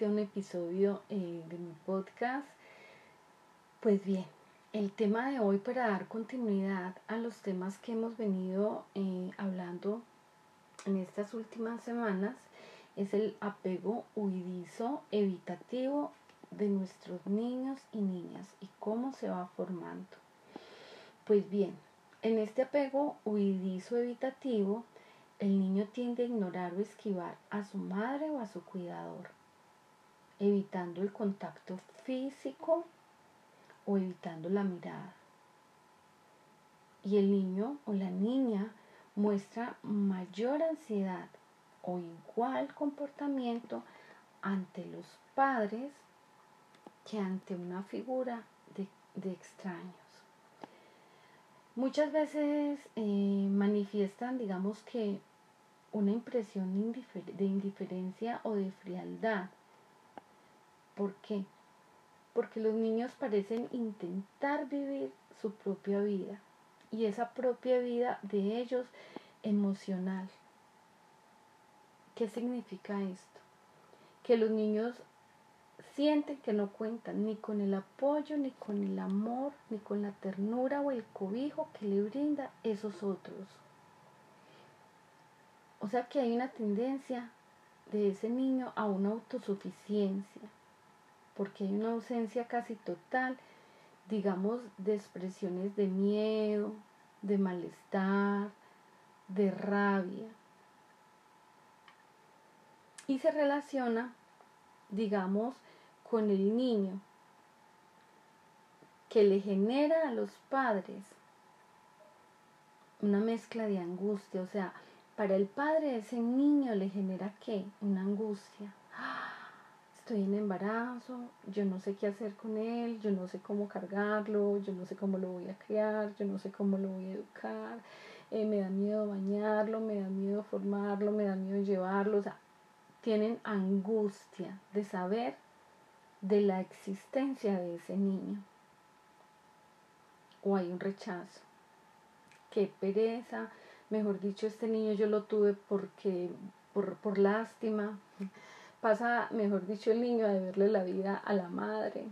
Nuevamente un episodio eh, de mi podcast. Pues bien, el tema de hoy para dar continuidad a los temas que hemos venido eh, hablando en estas últimas semanas es el apego huidizo evitativo de nuestros niños y niñas y cómo se va formando. Pues bien, en este apego huidizo evitativo, el niño tiende a ignorar o esquivar a su madre o a su cuidador, evitando el contacto físico o evitando la mirada. Y el niño o la niña muestra mayor ansiedad o igual comportamiento ante los padres que ante una figura de, extraños. Muchas veces eh, manifiestan, digamos que, una impresión de indiferencia o de frialdad. ¿Por qué? Porque los niños parecen intentar vivir su propia vida y esa propia vida de ellos emocional. ¿Qué significa esto? Que los niños sienten que no cuentan ni con el apoyo, ni con el amor, ni con la ternura o el cobijo que le brinda esos otros. O sea que hay una tendencia de ese niño a una autosuficiencia, porque hay una ausencia casi total, digamos, de expresiones de miedo, de malestar, de rabia. Y se relaciona, digamos, con el niño, que le genera a los padres una mezcla de angustia, o sea, para el padre ese niño le genera qué? Una angustia. Estoy en embarazo, yo no sé qué hacer con él, yo no sé cómo cargarlo, yo no sé cómo lo voy a criar, yo no sé cómo lo voy a educar, eh, me da miedo bañarlo, me da miedo formarlo, me da miedo llevarlo. O sea, tienen angustia de saber de la existencia de ese niño. O hay un rechazo. Qué pereza, mejor dicho, este niño yo lo tuve porque, por, por lástima. Pasa, mejor dicho, el niño a deberle la vida a la madre.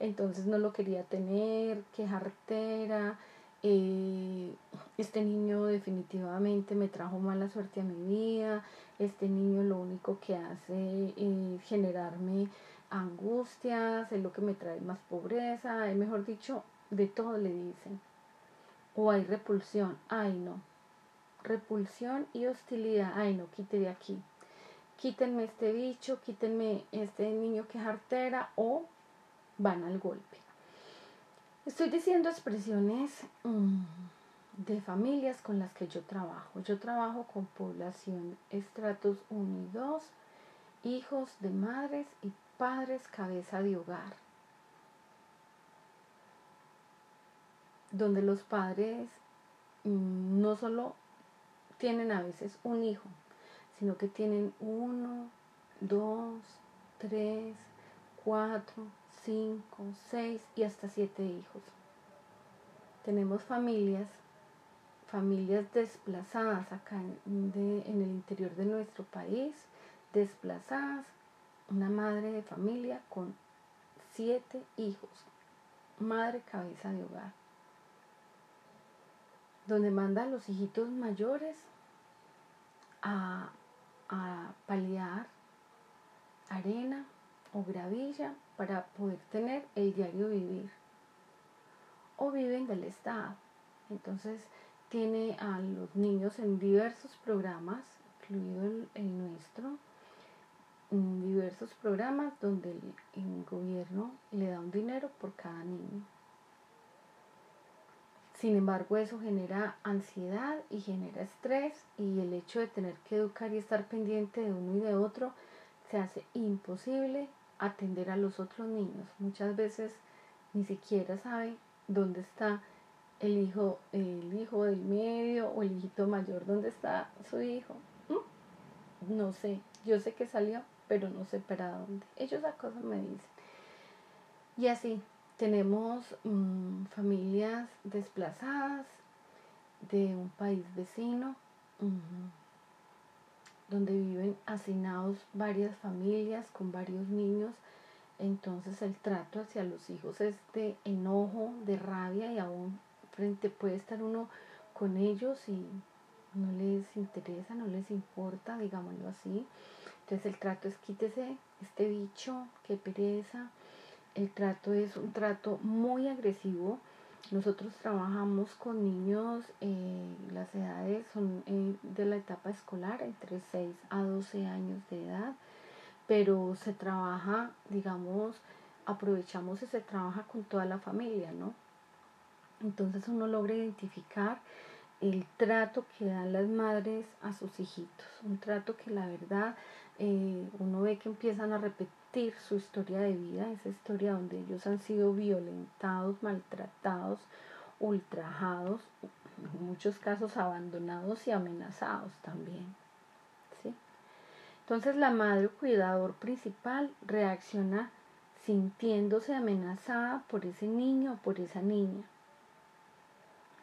Entonces no lo quería tener, qué jartera. Eh, este niño definitivamente me trajo mala suerte a mi vida. Este niño lo único que hace es generarme angustias, es lo que me trae más pobreza, es mejor dicho, de todo le dicen. O hay repulsión, ay no, repulsión y hostilidad. Ay, no, quite de aquí. Quítenme este bicho, quítenme este niño que es o van al golpe. Estoy diciendo expresiones mm, de familias con las que yo trabajo. Yo trabajo con población estratos 1 y 2, hijos de madres y padres cabeza de hogar. Donde los padres mm, no solo tienen a veces un hijo, sino que tienen uno, dos, tres, cuatro, cinco, seis y hasta siete hijos. Tenemos familias, familias desplazadas acá en, en el interior de nuestro país, desplazadas, una madre de familia con siete hijos, madre cabeza de hogar donde manda a los hijitos mayores a, arena o gravilla para poder tener el diario vivir. O viven del Estado. Entonces tiene a los niños en diversos programas, incluido el, nuestro, en diversos programas donde el gobierno le da un dinero por cada niño. Sin embargo, eso genera ansiedad y genera estrés y el hecho de tener que educar y estar pendiente de uno y de otro se hace imposible atender a los otros niños. Muchas veces ni siquiera sabe dónde está el hijo, el hijo del medio o el hijito mayor, dónde está su hijo. ¿Mm? No sé, yo sé que salió, pero no sé para dónde. Ellos a cosas me dicen. Y así, tenemos mm, familias desplazadas de un país vecino donde viven hacinados varias familias con varios niños. Entonces el trato hacia los hijos es de enojo, de rabia y aún frente puede estar uno con ellos y no les interesa, no les importa, digámoslo así. Entonces el trato es quítese este bicho, qué pereza. El trato es un trato muy agresivo. Nosotros trabajamos con niños, eh, las edades son eh, de la etapa escolar, entre 6 a 12 años de edad, pero se trabaja, digamos, aprovechamos y se trabaja con toda la familia, ¿no? Entonces uno logra identificar el trato que dan las madres a sus hijitos, un trato que la verdad eh, uno ve que empiezan a repetir su historia de vida, esa historia donde ellos han sido violentados, maltratados, ultrajados, en muchos casos abandonados y amenazados también. ¿sí? Entonces la madre cuidador principal reacciona sintiéndose amenazada por ese niño o por esa niña.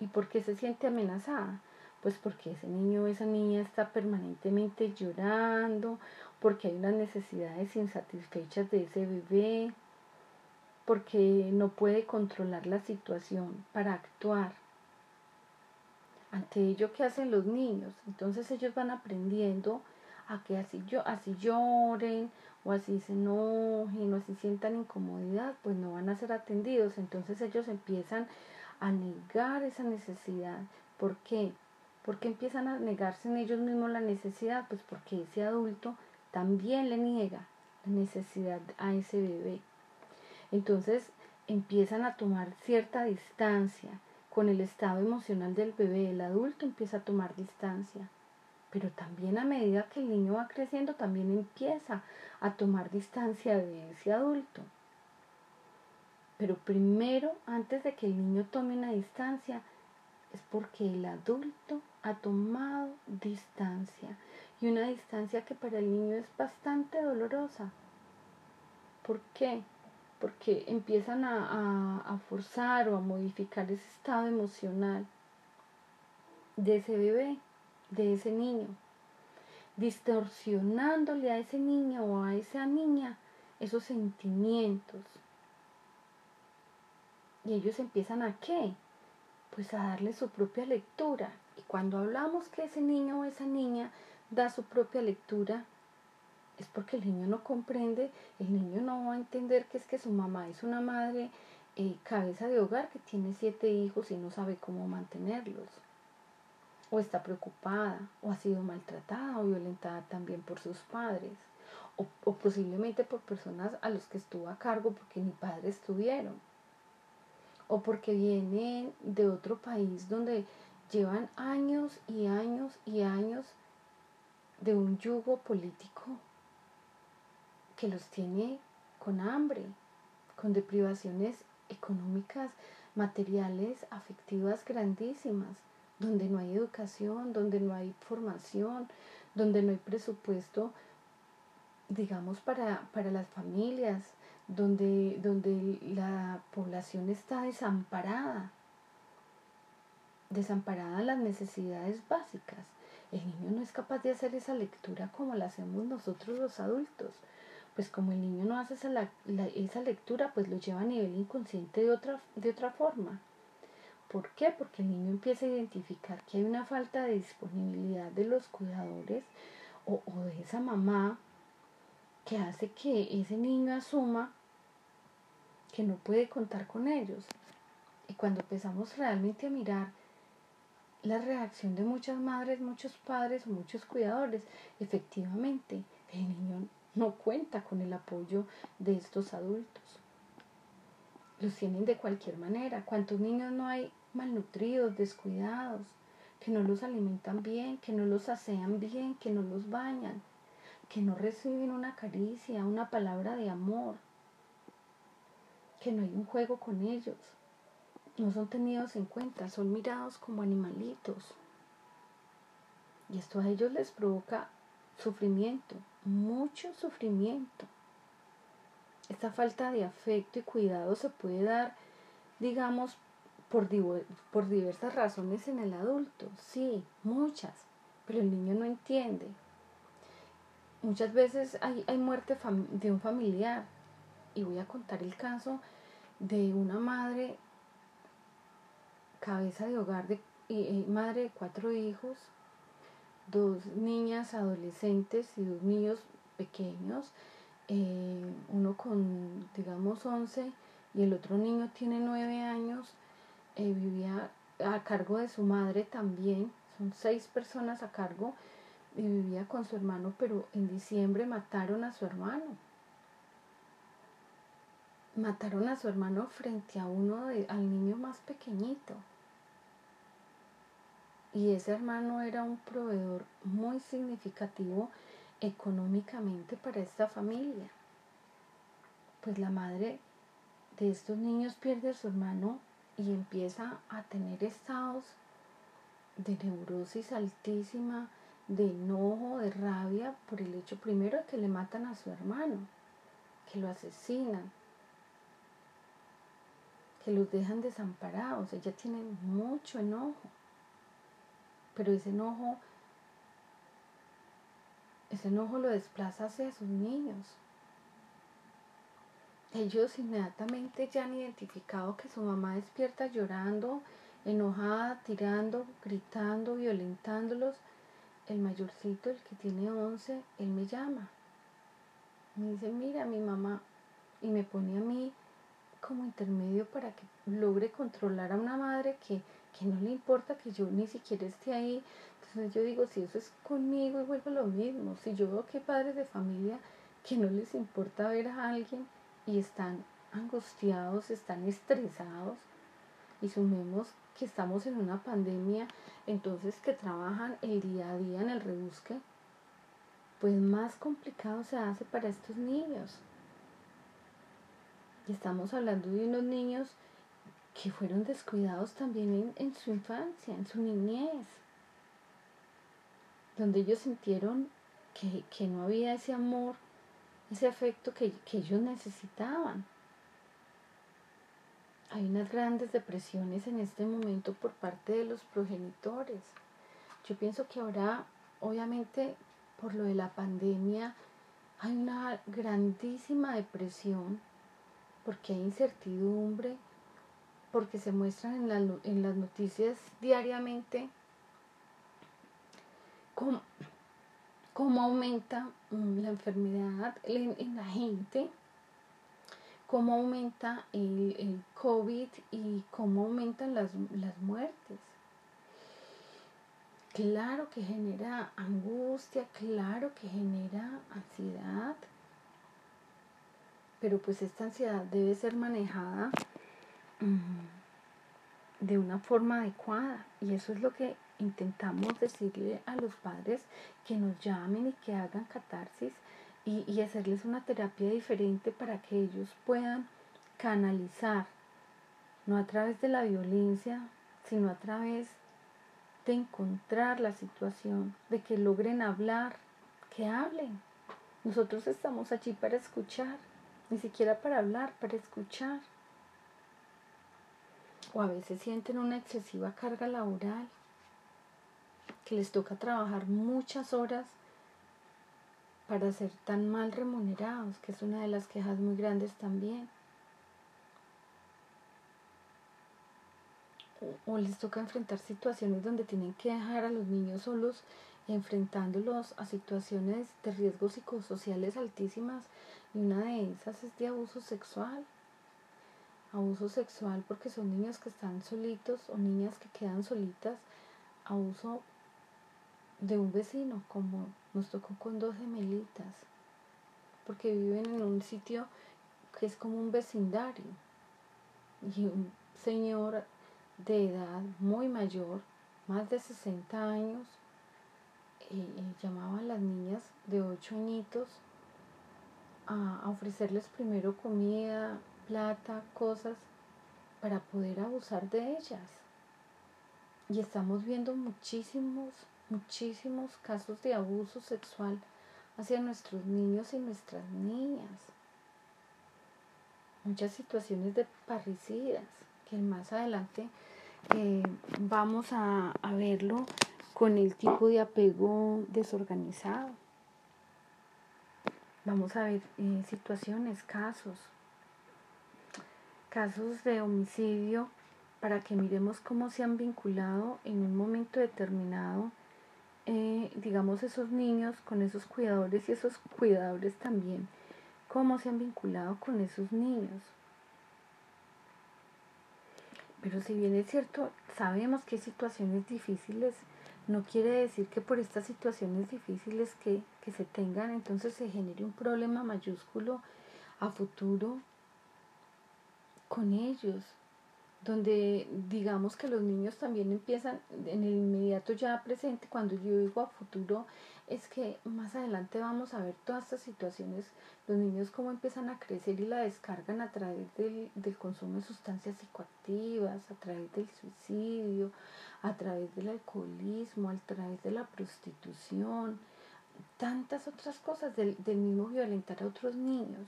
¿Y por qué se siente amenazada? Pues porque ese niño o esa niña está permanentemente llorando, porque hay unas necesidades insatisfechas de ese bebé, porque no puede controlar la situación para actuar. Ante ello, ¿qué hacen los niños? Entonces ellos van aprendiendo a que así, yo, así lloren o así se enojen o así sientan incomodidad, pues no van a ser atendidos. Entonces ellos empiezan a negar esa necesidad. ¿Por qué? Porque empiezan a negarse en ellos mismos la necesidad, pues porque ese adulto también le niega la necesidad a ese bebé. Entonces empiezan a tomar cierta distancia con el estado emocional del bebé. El adulto empieza a tomar distancia. Pero también a medida que el niño va creciendo, también empieza a tomar distancia de ese adulto. Pero primero, antes de que el niño tome una distancia, es porque el adulto ha tomado distancia. Y una distancia que para el niño es bastante dolorosa. ¿Por qué? Porque empiezan a, a, forzar o a modificar ese estado emocional de ese bebé, de ese niño, distorsionándole a ese niño o a esa niña esos sentimientos, y ellos empiezan a qué? Pues a darle su propia lectura. Y cuando hablamos que ese niño o esa niña da su propia lectura, es porque el niño no comprende, el niño no va a entender que es que su mamá es una madre eh, cabeza de hogar que tiene siete hijos y no sabe cómo mantenerlos. O está preocupada, o ha sido maltratada o violentada también por sus padres. O, o posiblemente por personas a los que estuvo a cargo porque ni padres tuvieron o porque vienen de otro país donde llevan años y años y años de un yugo político que los tiene con hambre, con deprivaciones económicas, materiales, afectivas grandísimas, donde no hay educación, donde no hay formación, donde no hay presupuesto, digamos, para, para las familias, donde, donde la población está desamparada, desamparada las necesidades básicas. El niño no es capaz de hacer esa lectura como la hacemos nosotros los adultos. Pues como el niño no hace esa, esa lectura, pues lo lleva a nivel inconsciente de otra, de otra forma. ¿Por qué? Porque el niño empieza a identificar que hay una falta de disponibilidad de los cuidadores o, o de esa mamá que hace que ese niño asuma que no puede contar con ellos. Y cuando empezamos realmente a mirar la reacción de muchas madres, muchos padres muchos cuidadores, efectivamente el niño no cuenta con el apoyo de estos adultos. Los tienen de cualquier manera. ¿Cuántos niños no hay malnutridos, descuidados, que no los alimentan bien, que no los asean bien, que no los bañan, que no reciben una caricia, una palabra de amor? que no hay un juego con ellos. No son tenidos en cuenta, son mirados como animalitos. Y esto a ellos les provoca sufrimiento, mucho sufrimiento. Esta falta de afecto y cuidado se puede dar, digamos, por, por diversas razones en el adulto, sí, muchas, pero el niño no entiende. muchas veces hay, hay muerte de un familiar. Y voy a contar el caso de una madre, cabeza de hogar, de, madre de cuatro hijos, dos niñas adolescentes y dos niños pequeños, eh, uno con, digamos, 11 y el otro niño tiene nueve años, eh, vivía a cargo de su madre también, son seis personas a cargo y vivía con su hermano, pero en diciembre mataron a su hermano. Mataron a su hermano frente a uno de, al niño más pequeñito. Y ese hermano era un proveedor muy significativo económicamente para esta familia. Pues la madre de estos niños pierde a su hermano y empieza a tener estados de neurosis altísima, de enojo, de rabia por el hecho primero de que le matan a su hermano, que lo asesinan, que los dejan desamparados. Ella tiene mucho enojo, pero ese enojo, ese enojo lo desplaza hacia sus niños. Ellos inmediatamente ya han identificado que su mamá despierta llorando, enojada, tirando, gritando, violentándolos. El mayorcito, el que tiene 11, él me llama. Me dice, mira, mi mamá, y me pone a mí como intermedio para que logre controlar a una madre que, que no le importa que yo ni siquiera esté ahí. Entonces yo digo, si eso es conmigo, y vuelvo lo mismo. Si yo veo que padres de familia que no les importa ver a alguien y están angustiados, están estresados, y sumemos que estamos en una pandemia, entonces que trabajan el día a día en el rebusque, pues más complicado se hace para estos niños. Y estamos hablando de unos niños que fueron descuidados también en, su infancia, en su niñez, donde ellos sintieron que, no había ese amor, ese afecto que, que ellos necesitaban. Hay unas grandes depresiones en este momento por parte de los progenitores. Yo pienso que ahora, obviamente, por lo de la pandemia, hay una grandísima depresión porque hay incertidumbre, porque se muestran en, en las noticias diariamente cómo, cómo aumenta mm, la enfermedad en, la gente, cómo aumenta el, el, COVID y cómo aumentan las, las muertes. Claro que genera angustia, claro que genera ansiedad, pero pues esta ansiedad debe ser manejada de una forma adecuada y eso es lo que intentamos decirle a los padres que nos llamen y que hagan catarsis y, y hacerles una terapia diferente para que ellos puedan canalizar, no a través de la violencia, sino a través de encontrar la situación, de que logren hablar, que hablen. Nosotros estamos allí para escuchar ni siquiera para hablar, para escuchar. O a veces sienten una excesiva carga laboral, que les toca trabajar muchas horas para ser tan mal remunerados, que es una de las quejas muy grandes también. O, les toca enfrentar situaciones donde tienen que dejar a los niños solos, enfrentándolos a situaciones de riesgos psicosociales altísimas y una de esas es de abuso sexual. Abuso sexual porque son niños que están solitos o niñas que quedan solitas. Abuso de un vecino, como nos tocó con dos gemelitas. Porque viven en un sitio que es como un vecindario. Y un señor de edad muy mayor, más de 60 años, eh, eh, llamaba a las niñas de 8 añitos a, ofrecerles primero comida, plata, cosas, para poder abusar de ellas. Y estamos viendo muchísimos, muchísimos casos de abuso sexual hacia nuestros niños y nuestras niñas. Muchas situaciones de parricidas, que más adelante eh, vamos a, a verlo con el tipo de apego desorganizado. vamos a ver eh, situaciones, casos, casos de homicidio para que miremos cómo se han vinculado en un momento determinado, eh, digamos, esos niños con esos cuidadores y esos cuidadores también, cómo se han vinculado con esos niños. Pero si bien es cierto, sabemos que hay situaciones difíciles, no quiere decir que por estas situaciones difíciles que, que se tengan, entonces se genere un problema mayúsculo a futuro con ellos, donde digamos que los niños también empiezan en el inmediato ya presente, cuando yo digo a futuro, es que más adelante vamos a ver todas estas situaciones, los niños cómo empiezan a crecer y la descargan a través del, del consumo de sustancias psicoactivas, a través del suicidio, a través del alcoholismo, a través de la prostitución, tantas otras cosas del, del mismo violentar a otros niños.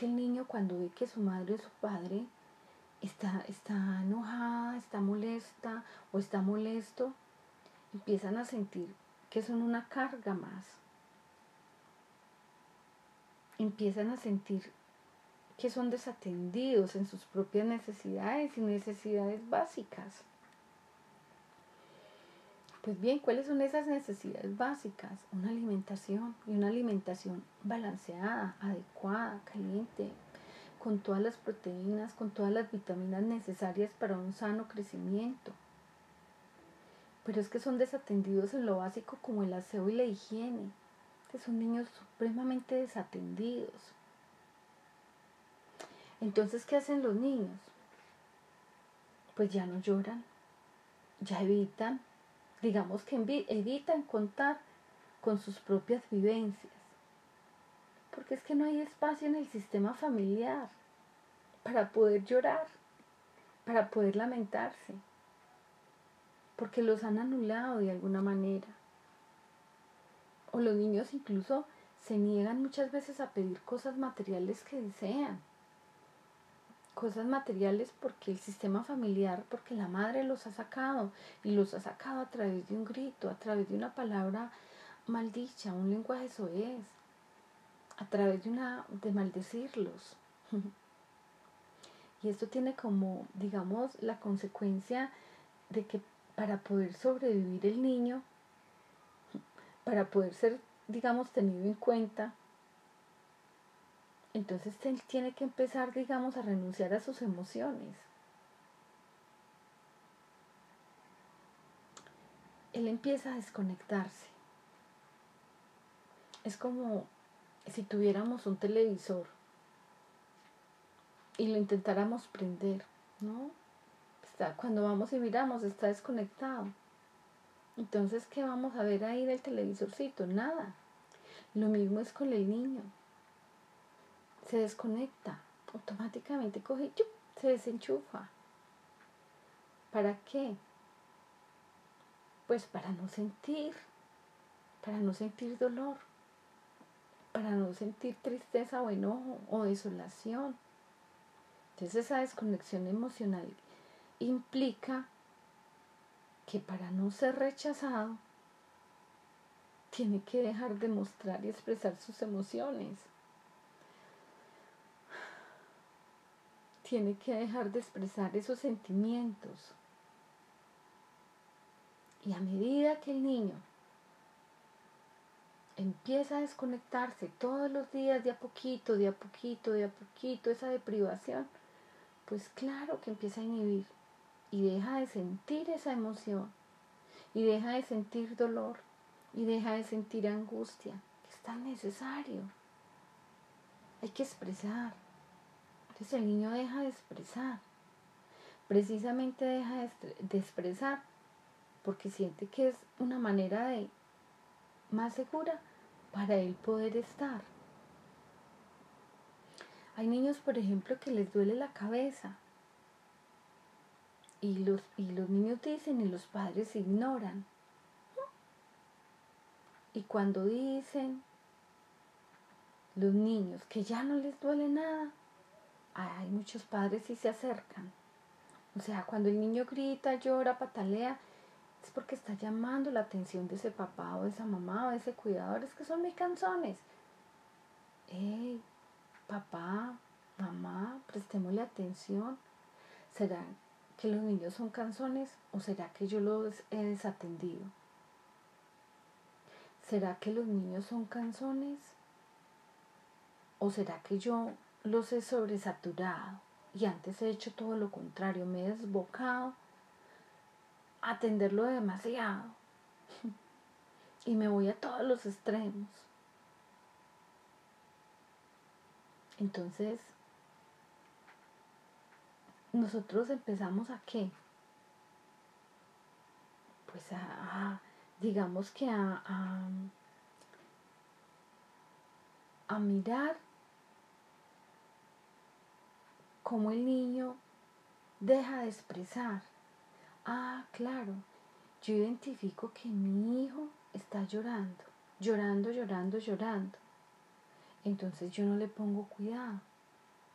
Que el niño cuando ve que su madre o su padre está, está enojada, está molesta o está molesto, empiezan a sentir que son una carga más. Empiezan a sentir que son desatendidos en sus propias necesidades y necesidades básicas. Pues bien, ¿cuáles son esas necesidades básicas? Una alimentación y una alimentación balanceada, adecuada, caliente, con todas las proteínas, con todas las vitaminas necesarias para un sano crecimiento pero es que son desatendidos en lo básico como el aseo y la higiene. Que son niños supremamente desatendidos. Entonces, ¿qué hacen los niños? Pues ya no lloran, ya evitan, digamos que evitan contar con sus propias vivencias. Porque es que no hay espacio en el sistema familiar para poder llorar, para poder lamentarse porque los han anulado de alguna manera. O los niños incluso se niegan muchas veces a pedir cosas materiales que desean. Cosas materiales porque el sistema familiar, porque la madre los ha sacado y los ha sacado a través de un grito, a través de una palabra maldicha, un lenguaje soez, a través de una de maldecirlos. y esto tiene como, digamos, la consecuencia de que para poder sobrevivir el niño, para poder ser, digamos, tenido en cuenta, entonces él tiene que empezar, digamos, a renunciar a sus emociones. Él empieza a desconectarse. Es como si tuviéramos un televisor y lo intentáramos prender, ¿no? cuando vamos y miramos, está desconectado. Entonces, ¿qué vamos a ver ahí del televisorcito? Nada. Lo mismo es con el niño. Se desconecta, automáticamente coge, se desenchufa. ¿Para qué? Pues para no sentir, para no sentir dolor, para no sentir tristeza o enojo o desolación. Entonces esa desconexión emocional implica que para no ser rechazado, tiene que dejar de mostrar y expresar sus emociones. Tiene que dejar de expresar esos sentimientos. Y a medida que el niño empieza a desconectarse todos los días de a poquito, de a poquito, de a poquito, esa deprivación, pues claro que empieza a inhibir y deja de sentir esa emoción y deja de sentir dolor y deja de sentir angustia, que es tan necesario. Hay que expresar. Entonces el niño deja de expresar. Precisamente deja de, expresar porque siente que es una manera de más segura para él poder estar. Hay niños, por ejemplo, que les duele la cabeza y los, y los niños dicen y los padres ignoran. Y cuando dicen los niños que ya no les duele nada, hay muchos padres y se acercan. O sea, cuando el niño grita, llora, patalea, es porque está llamando la atención de ese papá o de esa mamá o de ese cuidador. Es que son muy canzones. hey, papá, mamá, prestémosle atención. ¿Será que los niños son canzones o será que yo los he desatendido? ¿Será que los niños son canzones o será que yo los he sobresaturado y antes he hecho todo lo contrario, me he desbocado a atenderlo demasiado y me voy a todos los extremos? Entonces, nosotros empezamos a qué? Pues a, digamos que a, a, a mirar cómo el niño deja de expresar. Ah, claro, yo identifico que mi hijo está llorando, llorando, llorando, llorando entonces yo no le pongo cuidado,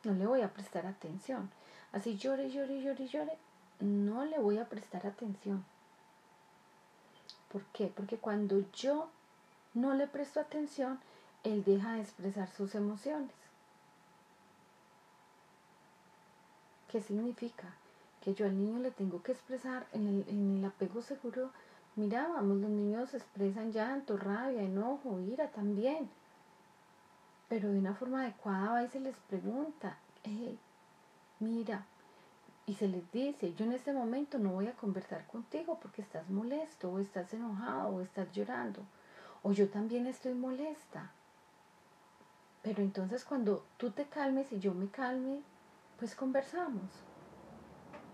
no le voy a prestar atención. Así llore, llore, llore, llore, no le voy a prestar atención. ¿Por qué? Porque cuando yo no le presto atención, él deja de expresar sus emociones. ¿Qué significa? Que yo al niño le tengo que expresar en el, en el apego seguro. Mira, vamos, los niños expresan llanto, rabia, enojo, ira también pero de una forma adecuada va y se les pregunta, hey, mira, y se les dice, yo en este momento no voy a conversar contigo porque estás molesto o estás enojado o estás llorando, o yo también estoy molesta. Pero entonces cuando tú te calmes y yo me calme, pues conversamos.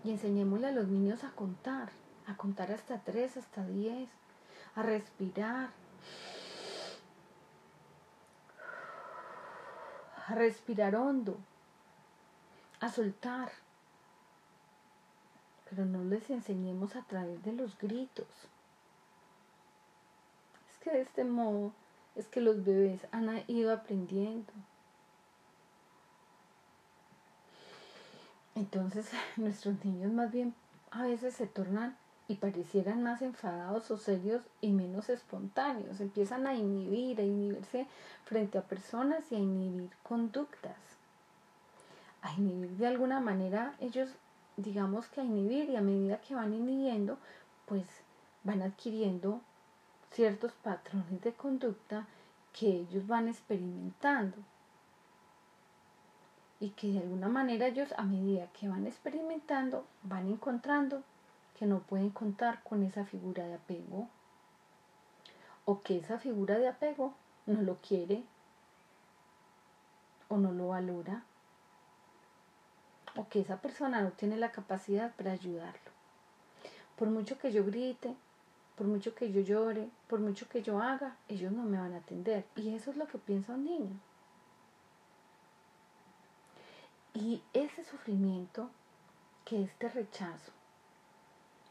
Y enseñémosle a los niños a contar, a contar hasta tres, hasta diez, a respirar, a respirar hondo, a soltar. Pero no les enseñemos a través de los gritos. Es que de este modo es que los bebés han ido aprendiendo. Entonces nuestros niños más bien a veces se tornan y parecieran más enfadados o serios y menos espontáneos. Empiezan a inhibir, a inhibirse frente a personas y a inhibir conductas. A inhibir de alguna manera, ellos digamos que a inhibir y a medida que van inhibiendo, pues van adquiriendo ciertos patrones de conducta que ellos van experimentando. Y que de alguna manera ellos a medida que van experimentando, van encontrando que no pueden contar con esa figura de apego o que esa figura de apego no lo quiere o no lo valora o que esa persona no tiene la capacidad para ayudarlo. Por mucho que yo grite, por mucho que yo llore, por mucho que yo haga, ellos no me van a atender. Y eso es lo que piensa un niño. Y ese sufrimiento que este rechazo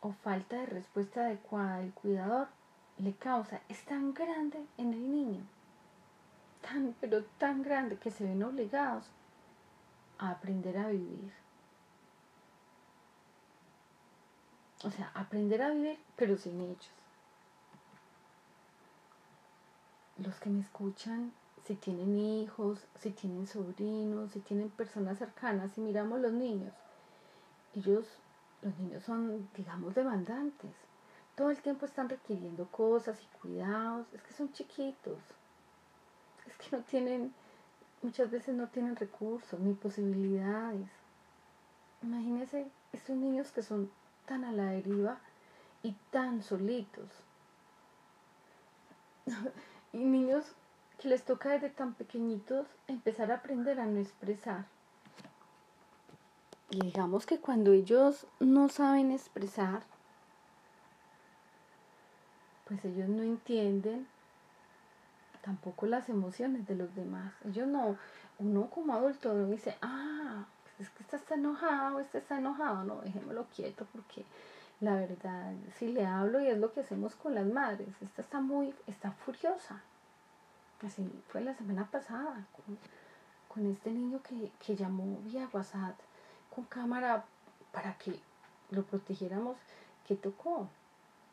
o falta de respuesta adecuada del cuidador le causa es tan grande en el niño, tan pero tan grande que se ven obligados a aprender a vivir. O sea, aprender a vivir pero sin ellos. Los que me escuchan, si tienen hijos, si tienen sobrinos, si tienen personas cercanas, si miramos los niños, ellos los niños son, digamos, demandantes. Todo el tiempo están requiriendo cosas y cuidados. Es que son chiquitos. Es que no tienen, muchas veces no tienen recursos ni posibilidades. Imagínense estos niños que son tan a la deriva y tan solitos. y niños que les toca desde tan pequeñitos empezar a aprender a no expresar. Y digamos que cuando ellos no saben expresar, pues ellos no entienden tampoco las emociones de los demás. Ellos no, uno como adulto no dice, ah, pues es que está enojado, este está enojado, no, déjemelo quieto porque la verdad, si le hablo y es lo que hacemos con las madres, esta está muy, está furiosa. Así fue la semana pasada con, este niño que, que llamó vía WhatsApp con cámara para que lo protegiéramos, que tocó?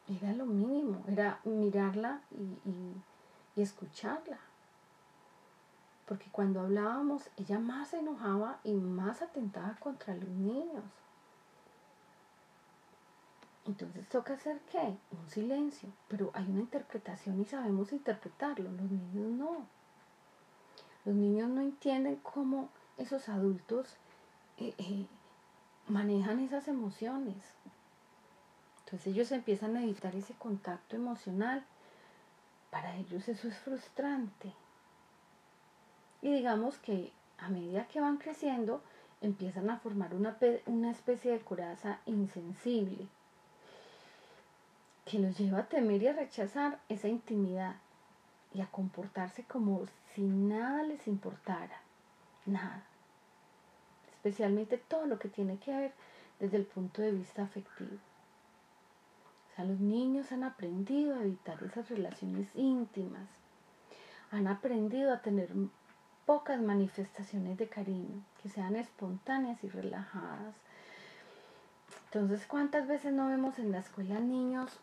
Era lo mínimo, era mirarla y, y, escucharla. porque cuando hablábamos ella más se enojaba y más atentaba contra los niños. Entonces toca hacer qué? Un silencio, pero hay una interpretación y sabemos interpretarlo, los niños no. Los niños no entienden cómo esos adultos eh, eh, manejan esas emociones. Entonces ellos empiezan a evitar ese contacto emocional. Para ellos eso es frustrante. Y digamos que a medida que van creciendo, empiezan a formar una, una especie de coraza insensible que los lleva a temer y a rechazar esa intimidad y a comportarse como si nada les importara, nada. Especialmente todo lo que tiene que ver desde el punto de vista afectivo. O sea, los niños han aprendido a evitar esas relaciones íntimas, han aprendido a tener pocas manifestaciones de cariño, que sean espontáneas y relajadas. Entonces, ¿cuántas veces no vemos en la escuela niños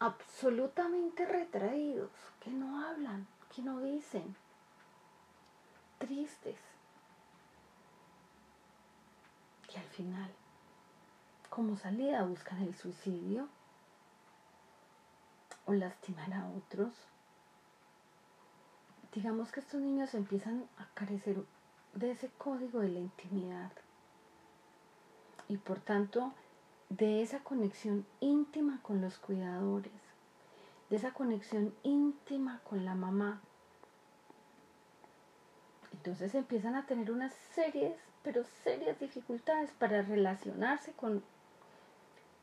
absolutamente retraídos, que no hablan, que no dicen, tristes, que al final, como salida, buscan el suicidio o lastimar a otros. Digamos que estos niños empiezan a carecer de ese código de la intimidad y por tanto de esa conexión íntima con los cuidadores, de esa conexión íntima con la mamá. Entonces empiezan a tener unas serias, pero serias dificultades para relacionarse con,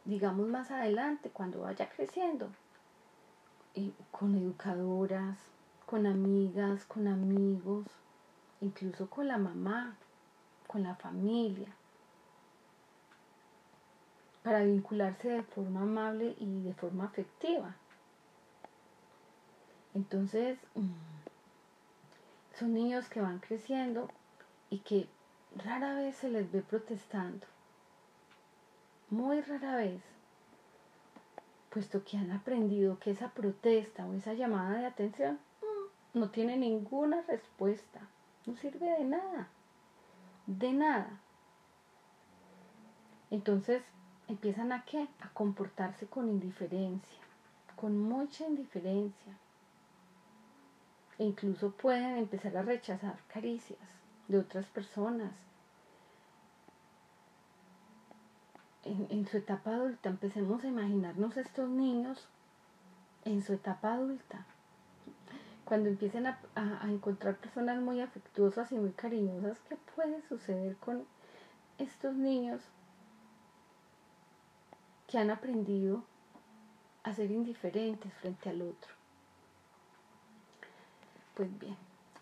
digamos más adelante, cuando vaya creciendo, y con educadoras, con amigas, con amigos, incluso con la mamá, con la familia para vincularse de forma amable y de forma afectiva. Entonces, mm, son niños que van creciendo y que rara vez se les ve protestando. Muy rara vez. Puesto que han aprendido que esa protesta o esa llamada de atención mm, no tiene ninguna respuesta. No sirve de nada. De nada. Entonces, empiezan a qué? A comportarse con indiferencia, con mucha indiferencia. E incluso pueden empezar a rechazar caricias de otras personas. En, su etapa adulta, empecemos a imaginarnos estos niños en su etapa adulta. Cuando empiecen a, a encontrar personas muy afectuosas y muy cariñosas, ¿qué puede suceder con estos niños han aprendido a ser indiferentes frente al otro. Pues bien,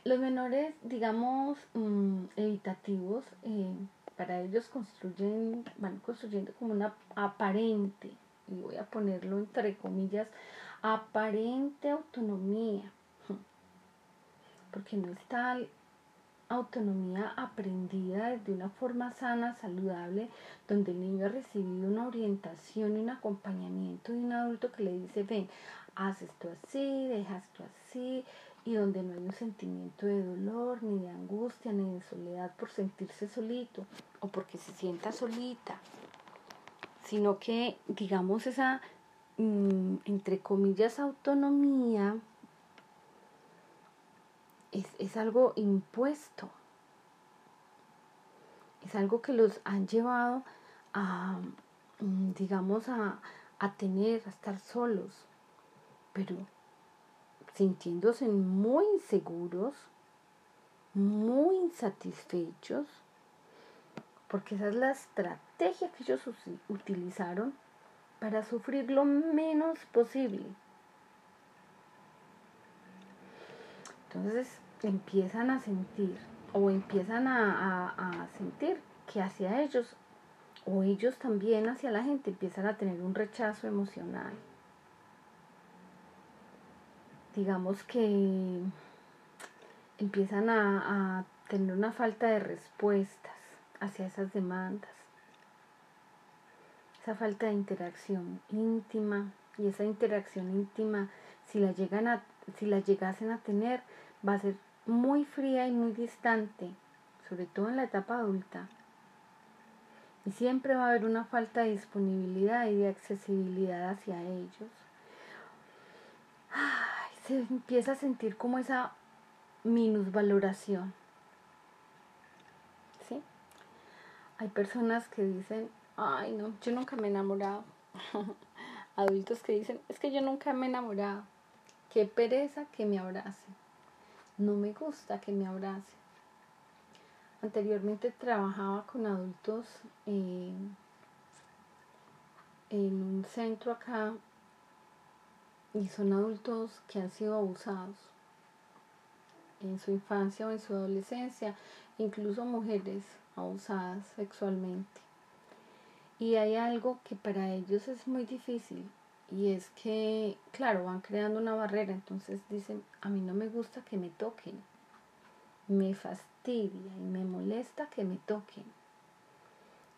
los menores, digamos, mm, evitativos, eh, para ellos construyen, van construyendo como una aparente, y voy a ponerlo entre comillas, aparente autonomía, porque no es tal autonomía aprendida de una forma sana, saludable, donde el niño ha recibido una orientación y un acompañamiento de un adulto que le dice, ven, haz esto así, deja esto así, y donde no hay un sentimiento de dolor, ni de angustia, ni de soledad por sentirse solito o porque se sienta solita, sino que, digamos, esa, mm, entre comillas, autonomía, es, algo impuesto. Es algo que los han llevado a, mm, digamos, a, a tener, a estar solos, pero sintiéndose muy inseguros, muy insatisfechos, porque esa es la estrategia que ellos utilizaron para sufrir lo menos posible. Entonces, empiezan a sentir o empiezan a, sentir que hacia ellos o ellos también hacia la gente empiezan a tener un rechazo emocional. Digamos que empiezan a, a, tener una falta de respuestas hacia esas demandas. Esa falta de interacción íntima y esa interacción íntima, si la, llegan a, si la llegasen a tener, va a ser muy fría y muy distante, sobre todo en la etapa adulta. Y siempre va a haber una falta de disponibilidad y de accesibilidad hacia ellos. se empieza a sentir como esa minusvaloración. ¿Sí? Hay personas que dicen, ay no, yo nunca me he enamorado. Adultos que dicen, es que yo nunca me he enamorado. Qué pereza que me abrace. No me gusta que me abrace. Anteriormente trabajaba con adultos en, en un centro acá y son adultos que han sido abusados en su infancia o en su adolescencia, incluso mujeres abusadas sexualmente. Y hay algo que para ellos es muy difícil y es que, claro, van creando una barrera, entonces dicen, a mí no me gusta que me toquen, me fastidia y me molesta que me toquen,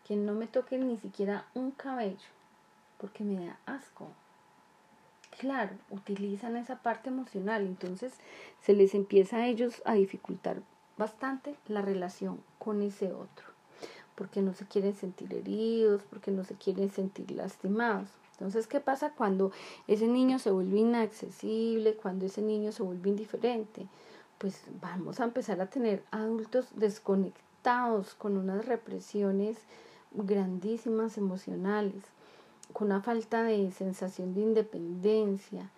que no me toquen ni siquiera un cabello, porque me da asco. Claro, utilizan esa parte emocional, entonces se les empieza a ellos a dificultar bastante la relación con ese otro porque no se quieren sentir heridos, porque no se quieren sentir lastimados. Entonces, ¿qué pasa cuando ese niño se vuelve inaccesible, cuando ese niño se vuelve indiferente? Pues vamos a empezar a tener adultos desconectados con unas represiones grandísimas emocionales, con una falta de sensación de independencia,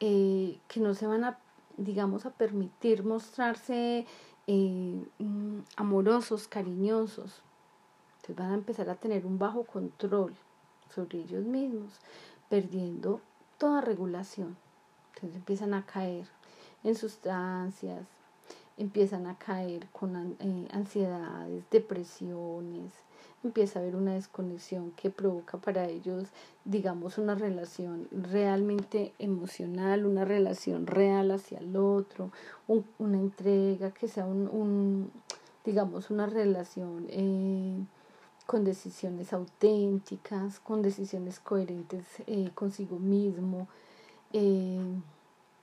eh, que no se van a, digamos, a permitir mostrarse eh, mm, amorosos, cariñosos, van a empezar a tener un bajo control sobre ellos mismos, perdiendo toda regulación. Entonces empiezan a caer en sustancias, empiezan a caer con eh, ansiedades, depresiones, empieza a haber una desconexión que provoca para ellos, digamos, una relación realmente emocional, una relación real hacia el otro, una entrega que sea un, digamos, una relación eh, con decisiones auténticas, con decisiones coherentes eh, consigo mismo. Eh,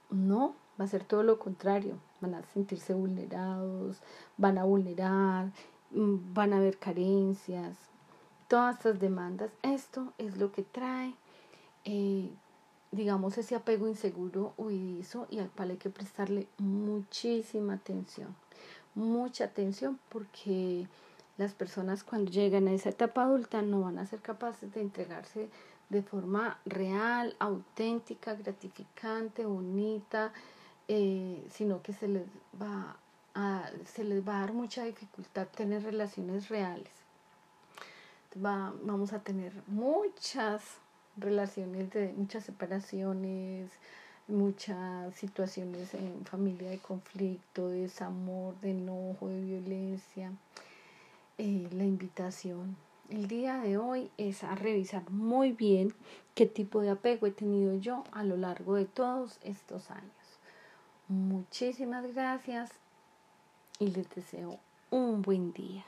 no, va a ser todo lo contrario. Van a sentirse vulnerados, van a vulnerar, mm, van a haber carencias, todas estas demandas. Esto es lo que trae, eh, digamos, ese apego inseguro, huidizo y al cual hay que prestarle muchísima atención. Mucha atención porque las personas cuando llegan a esa etapa adulta no van a ser capaces de entregarse de forma real, auténtica, gratificante, bonita, eh, sino que se les va a, se les va a dar mucha dificultad tener relaciones reales. Va, vamos a tener muchas relaciones de muchas separaciones, muchas situaciones en familia de conflicto, de desamor, de enojo, de violencia. Eh, la invitación el día de hoy es a revisar muy bien qué tipo de apego he tenido yo a lo largo de todos estos años. Muchísimas gracias y les deseo un buen día.